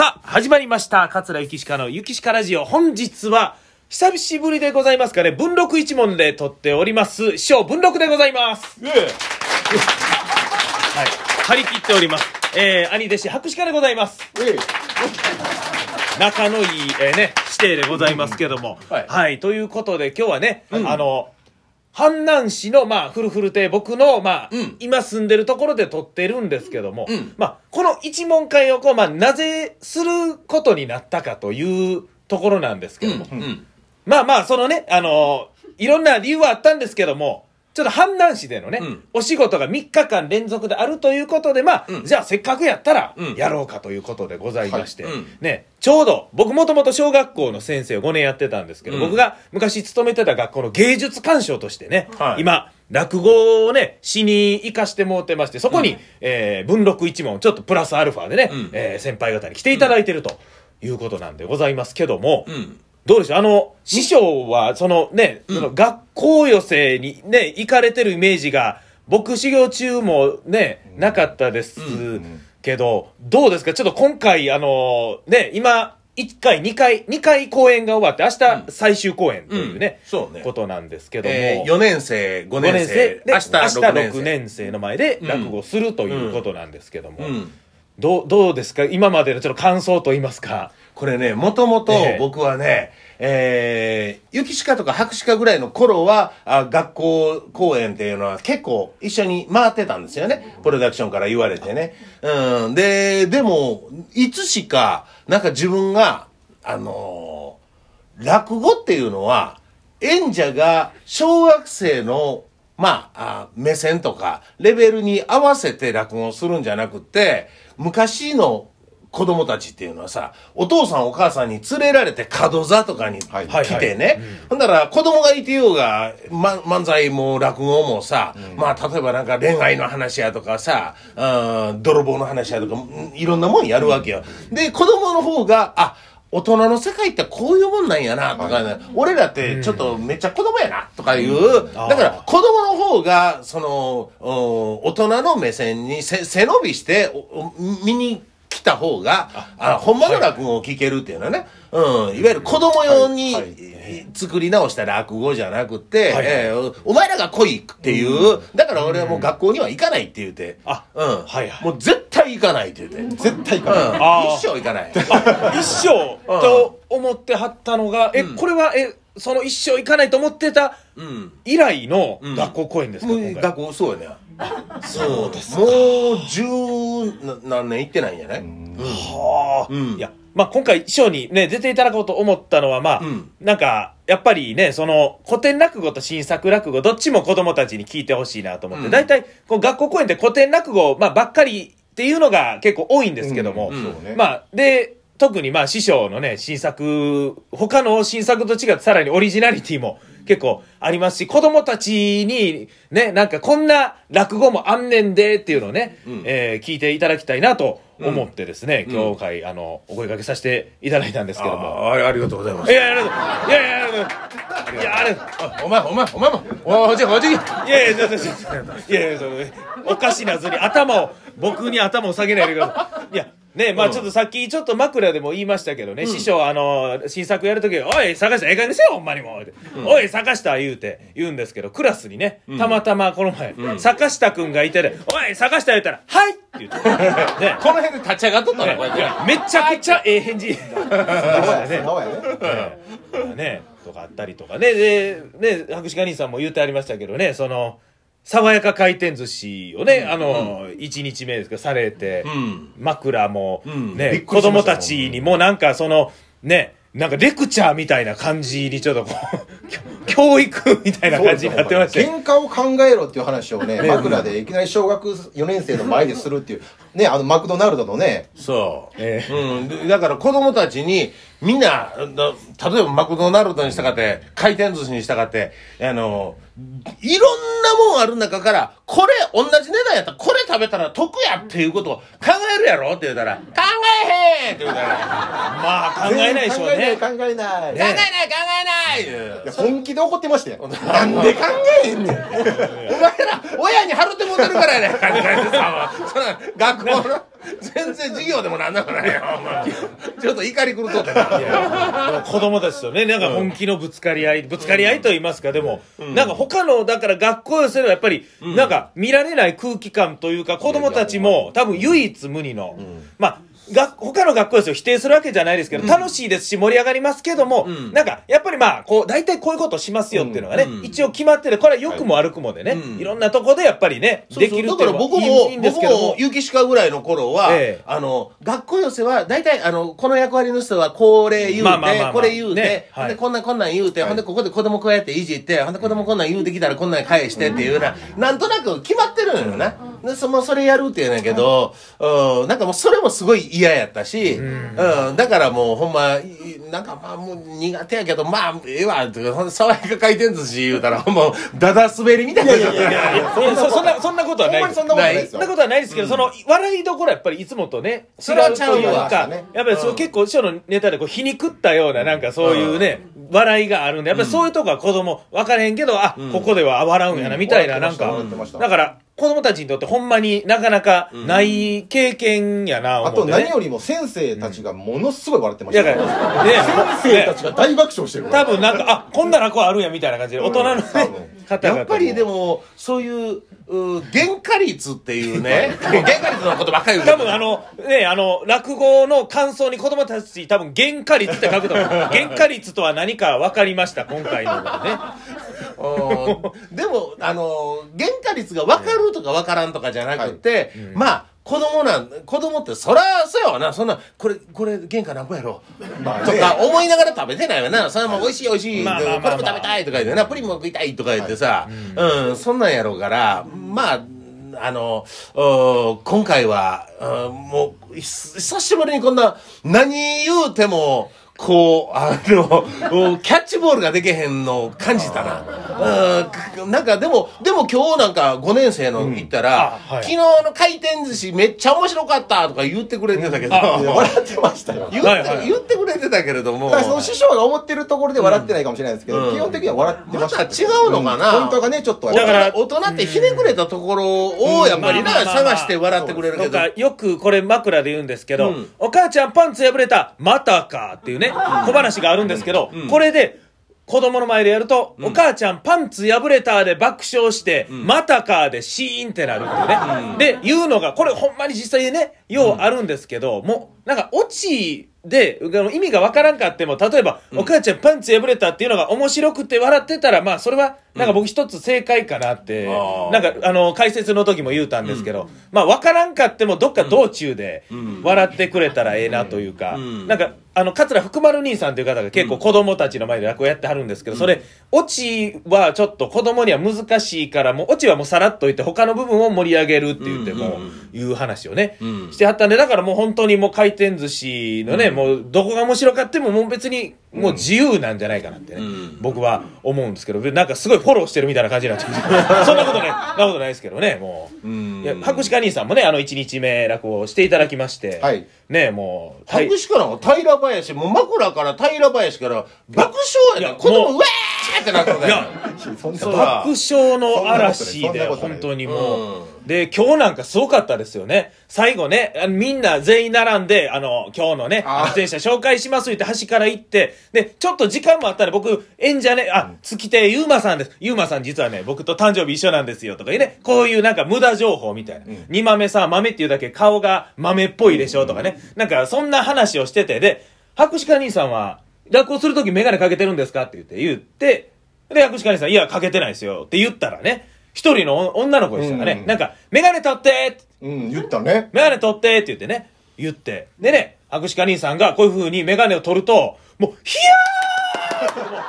さあ、始まりました。桂ゆきしかのゆきしかラジオ。本日は、久しぶりでございますかね。文録一問で撮っております。師匠、文録でございます。はい。張り切っております。えー、兄弟子、白鹿でございます。仲のいい、えーね、指定でございますけども。はいはい。ということで、今日はね、あの、阪南市の、まあ、フルフル亭、僕の、まあ、うん。今住んでるところで撮ってるんですけども、うん。まあ、この一問会を、こう、まあ、なぜすることになったかというところなんですけども、うん。まあまあ、そのね、あのいろんな理由はあったんですけども、ちょっと阪南市でのね、うん。お仕事が3日間連続であるということで、まあ、うん。じゃあせっかくやったらうん、やろうかということでございまして、はい。うん。ね、ちょうど、僕もともと小学校の先生を5年やってたんですけど、うん。僕が昔勤めてた学校の芸術鑑賞としてね、はい。今、落語をね、詩に活かしてもうてまして、そこに、えー文録一問、ちょっとプラスアルファでね、うん。えー先輩方に来ていただいてるということなんでございますけども、うん。どうでしょう？あの、師匠は、そのね、うん。その学校寄せにね、行かれてるイメージが、僕修行中もね、なかったですうんけど、どうですか？ちょっと今回、あの、ね、今、1回、2回、2回公演が終わって、明日最終公演というね、うん。そうね。ことなんですけども、えー、4年生、5 5年年生生、で、明日6 6年生。年生の前で落語するということなんですけども、うん。どう、どうですか？今までのちょっと感想と言いますか。これね、もともとええ僕はね、えー、雪鹿とか白鹿ぐらいの頃は、あ学校公演っていうのは結構一緒に回ってたんですよね。プロダクションから言われてね。うん。で、でも、いつしか、なんか自分が、あのー落語っていうのは、演者が小学生の、まあ、あ目線とか、レベルに合わせて落語をするんじゃなくて、昔の子供たちっていうのはさ、お父さんお母さんに連れられて角座とかにはい。来てね、ほんだら子供がいてようが、ま、漫才も落語もさ、まあ例えばなんか恋愛の話やとかさ、うん泥棒の話やとか、うんいろんなもんやるわけよ。で、子供の方が、あ、大人の世界ってこういうもんなんやな、とかね、俺らってちょっとめっちゃ子供やな、とかいう、あーだから子供の方が、その、うん大人の目線に背背伸びして、見に来た方が、あほんまの落語を聞けるっていうのはね、うん、いわゆる子供用に、はいはい作り直した落語じゃなくて、はいえーお前らが来いっていう、だから俺はもう学校には行かないって言うて、あうん、はいはい。もう絶対行かないって言うて、絶対行かない。うん、一生行かない。一生と思ってはったのが、え、これは、え、その一生行かないと思ってたうん。以来のん。学校公演ですか、もう今回。学校、そうやね。そうですもう十何年行ってないんじゃないはあ、うん。いや、まあ今回、ショーにね、出ていただこうと思ったのは、まあ、うん。なんか、やっぱりね、その、古典落語と新作落語、どっちも子供たちに聞いてほしいなと思って、うん。大体、こう学校公演って古典落語、まあ、ばっかりっていうのが結構多いんですけども、うんそうね。まあ、で、特にまあ師匠のね、新作、他の新作と違ってさらにオリジナリティも結構ありますし、子供たちにね、なんかこんな落語もあんねんでっていうのをね、うん。えー聞いていただきたいなと思ってですね、うん。今日回、あの、お声掛けさせていただいたんですけども。ああありがとうございます。いやいや、ありがとう。いやいや、ありがとう。いや、あれ、あお前、お前、お前も、おおじおじい。やいや、いやいや、おかしな図に頭を、僕に頭を下げないでください。いや、ねまあちょっとさっきちょっと枕でも言いましたけどね、師匠、あの、新作やるとき、おい、探した、ええ加減にせよ、ほんまにもう。おい、坂下言うて、言うんですけど、クラスにね、たまたまこの前、坂下くんがいてね、おい、坂下言ったら、はい！って言って、ね、この辺で立ち上がっとったの、こうやって。めちゃくちゃええ返事。ね。とかあったりとかね。でね博士課兄さんも言ってありましたけどねその爽やか回転寿司をね、あの、1日目ですけど、されて、うん。枕も、うん。ね、子供たちにもなんかその、ね、なんかレクチャーみたいな感じにちょっとこう、教育みたいな感じになってましたよ。喧嘩を考えろっていう話をね、枕でいきなり小学4年生の前でするっていう、ね、あのマクドナルドのね、そう。えうんで。だから子供たちに、みんな、だ例えばマクドナルドにしたかって、回転寿司にしたかって、あの、いろんなもんある中から、これ、同じ値段やったら、これ食べたら得やっていうことを考えるやろって言うたら、考えへんって言うたら、まあ考えないでしょうね。考えない、考えない。考えない、考えない本気で怒ってましたよ。なんで考えへんねん。お前ら、親に払ってもうてるからやねん。学校の、全然授業でもなんだからよ。お前ちょっと怒り狂っとってな。でも子供たちとね、なんか本気のぶつかり合い、ぶつかり合いと言いますか、でも、なんか他の、だから学校寄せのやっぱり、なんか見られない空気感というか、子供たちも多分唯一無二の、まあ、が他の学校ですよ否定するわけじゃないですけど、楽しいですし盛り上がりますけども、ん。なんかやっぱりまあこう大体こういうことしますよっていうのがね、うん。一応決まっててこれは良くも悪くもでね、うんいろんなとこでやっぱりねそうそう。できるっだていうのはいから僕もいいいんです僕けども。も有機歯科ぐらいの頃は、ええ。あの学校寄せは大体あのこの役割の人はこれ言うて、まあまあまあまあ。これ言うて、ね。はいほんでこんなんこんなん言うて、ほんでここで子供こうやっていじってほんで子供こんなん言うてきたらこんなん返してっていうような、なんとなく決まってるのよな、でそのそれやるって言うねんけど、うん、なんかもうそれもすごい嫌やったし、うん、だからもうほんまいなんかまあもう苦手やけどまあええわってほんで爽やか回転寿司言うたら ほんまだだ滑りみたいな。いやいやいやいやそそんなそんなことはないです。ほんまにそんなことないそんなことはないですけど、その笑いどころやっぱりいつもとね違そうれはちゃうというわか、ね。やっぱりそう、結構師匠のネタでこう皮肉ったようななんかそういうね、笑いがあるんでやっぱりそういうとこは子供分からへんけど、あ、ここでは笑うんやなみたいな、なんか笑ってました。だから子供たちにとってほんまになかなかない経験やなあと何よりも先生たちがものすごい笑ってました。よ。だからね先生たちが大爆笑してる。多分なんかあこんな落語あるんやみたいな感じで大人のね、方々やっぱりでも、そういう、う原価率っていうね、原価率のことばっかり言う。多分あの、ね、あの、落語の感想に子供たち多分原価率って書くと思う。原価率とは何か分かりました、今回のね。うん。でも、あの、原価率が分かるとか分からんとかじゃなくて、まあ、子供なん、子供って、そら、そうやわな、そんな、これ、これ、原価何個やろまあとか思いながら食べてないわな。それも美味しい美味しい。まあまあまあまあ。これも食べたいとか言ってな、プリンも食いたいとか言ってさ、うん、そんなんやろうから、まあ、あの、うん今回は、うんもう、ひ久しぶりにこんな、何言うても、こう、あの、うんキャッチボールができへんのを感じたな。うん、なんかでも、でも今日なんか5年生の行ったら、あはい。昨日の回転寿司めっちゃ面白かったとか言ってくれてたけど、い。や笑ってましたよ。言って、はいはい言ってくれてたけれども。その師匠が思ってるところで笑ってないかもしれないですけど、うん。基本的には笑ってました。また違うのかな。ポイントがね、ちょっとあだから大人ってひねくれたところをやっぱりな、探して笑ってくれるけど。よくこれ枕で言うんですけど、うん。お母ちゃんパンツ破れた、またかっていうね、小話があるんですけど、これで、子供の前でやると、お母ちゃんパンツ破れたで爆笑して、またかでシーンってなるっていうね。で、言うのが、これほんまに実際ね、ようあるんですけど、もう、なんかオチで、意味がわからんかっても、例えば、お母ちゃんパンツ破れたっていうのが面白くて笑ってたら、まあそれは、なんか僕一つ正解かなって、あー。なんか、あの、解説の時も言うたんですけど、まあ、わからんかっても、どっか道中で、笑ってくれたらええなというか、ん。なんか、あの、桂福丸兄さんという方が結構子供たちの前で落語やってはるんですけど、それ、オチはちょっと子供には難しいから、もう、オチはもうさらっと言って、他の部分を盛り上げるって言っても、いう話をね、ん。してはったんで、だからもう本当にもう回転寿司のね、もう、どこが面白かっても、もう別に、もう自由なんじゃないかなってね、ん。僕は思うんですけど、なんかすごいフォローしてるみたいな感じになってる そんなことね、そんなことないですけどね、もう。ん。いや、博士課兄さんもね、あの、1日目落語をしていただきまして、はい。ね、もう、はい白紙からも平林、もう枕から平林から爆笑やな。子供、うわーってなってたよいやそんなそう爆笑の嵐で、本当にもう、うで、今日なんかすごかったですよね。最後ね、みんな全員並んで、あの、今日のね、出演者紹介しますって端から行って、で、ちょっと時間もあったら僕、演者ね、あ、月亭ゆうまさんです。ゆうまさん実はね、僕と誕生日一緒なんですよ。とかね、こういうなんか無駄情報みたいな。二豆さん、豆っていうだけ顔が豆っぽいでしょ。とかね、なんかそんな話をしてて、で、博士課兄さんは、落語するときメガネかけてるんですかって言って言って、で、博士課兄さん、いや、かけてないですよって言ったらね、一人の女の子でしたかね、うん。なんか、メガネ取ってうん、言ったね。メガネ取ってって言ってね、言って。でね、アクシカ兄さんがこういう風にメガネを取ると、もう、ヒヤー！もう、も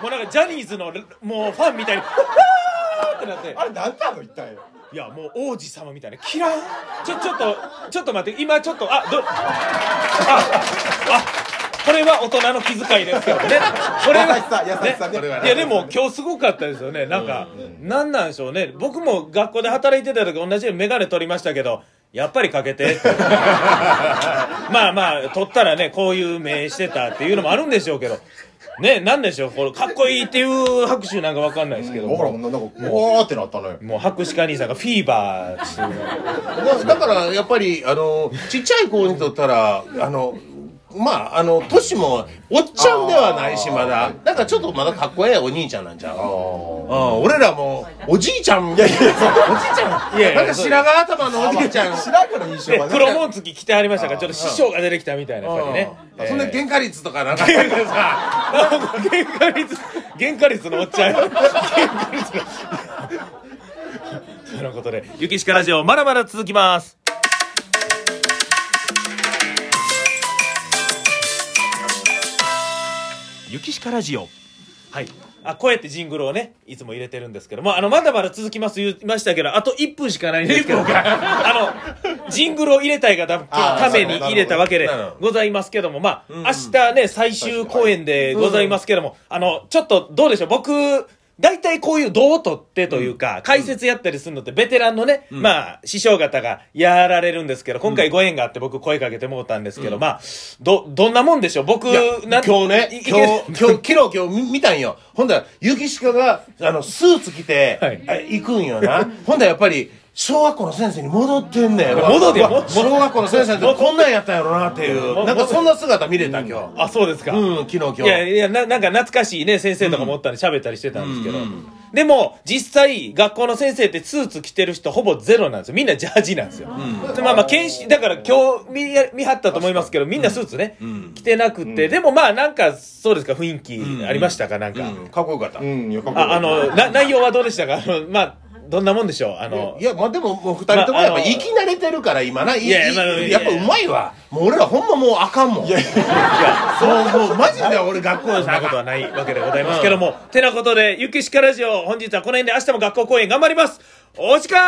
う、もうなんかジャニーズの、もうファンみたいに、わーってなって、あれ、なんなの一体。いや、もう王子様みたいな、キラー！ちょ、ちょっと、ちょっと待って、今ちょっと、あ、ど、あ、あ、これは大人の気遣いですけど ね。これは優しさ優しさねこれはねいや、でも今日すごかったですよね。なんか、なんなんでしょうね。僕も学校で働いてた時同じようにメガネ取りましたけど、やっぱりかけて。まあまあ、取ったらね、こういう目してたっていうのもあるんでしょうけど。ね、なんでしょう、これ、かっこいいっていう拍手なんかわかんないですけど。ほら、なんか、もわーってなったのよ。もう、拍手家兄さんがフィーバーしてる。だ だからやっぱりあのちっちゃい子にとったらあのまああの年もおっちゃんではないしまだ。なんかちょっとまだかっこええお兄ちゃんなんちゃう。うん。俺らもうおじいちゃん。いやいやおじいちゃん。いやいやなんか白髪頭のおじいちゃん。白髪の印象でがね。黒紋付き着てはりましたか？ら、ちょっと師匠が出てきたみたいな、やっぱりね。うん。そんで原価率とかなんかさ原価率、原価率のおっちゃん。原価率の。ということで、ゆきしかラジオ、まだまだ続きます。ゆきしかラジオ。はい。あ、こうやってジングルをね、いつも入れてるんですけど。も、あの、まだまだ続きます言いましたけど、あと1分しかないんですけど、あの、ジングルを入れたいがために入れたわけでございますけども、まあ、明日ね、最終公演でございますけども、あの、ちょっとどうでしょう、僕、大体こういうどう取ってというか、解説やったりするのってベテランのね、まあ、師匠方がやられるんですけど、今回ご縁があって僕声かけてもうたんですけど、まあ、ど、どんなもんでしょう？僕、なん今日ね今日今日昨日今日見見たんよほんだら雪鹿があのスーツ着て、行くんよなほんだらやっぱり小学校の先生に戻ってんねん戻って小学校の先生ってこんなんやったんやろなっていう。なんかそんな姿見れた今日。あ、そうですか。うん昨日今日。いやいやな、なんか懐かしいね、先生とかもおったんで喋ったりしてたんですけど。でも、実際、学校の先生ってスーツ着てる人ほぼゼロなんですよ。みんなジャージなんですよ。でまあまあ、研修、だから今日見や見張ったと思いますけど、みんなスーツね、着てなくて、でもまあなんか、そうですか、雰囲気ありましたか、なんか。うん。かっこよかった、うん、よかった。あ、あの、な、内容はどうでしたか？あの、まあ、どんなもんでしょう？あのい、や、まあでも、もう二人ともやっぱ生き慣れてるから、今な。いいやいやっぱうまいわ。もう俺らほんまもうあかんもん。いやいや、もう、もうマジで俺学校そんなことはないわけでございますけども。てなことで、ゆきしかラジオ、本日はこの辺で明日も学校公演頑張りますお時間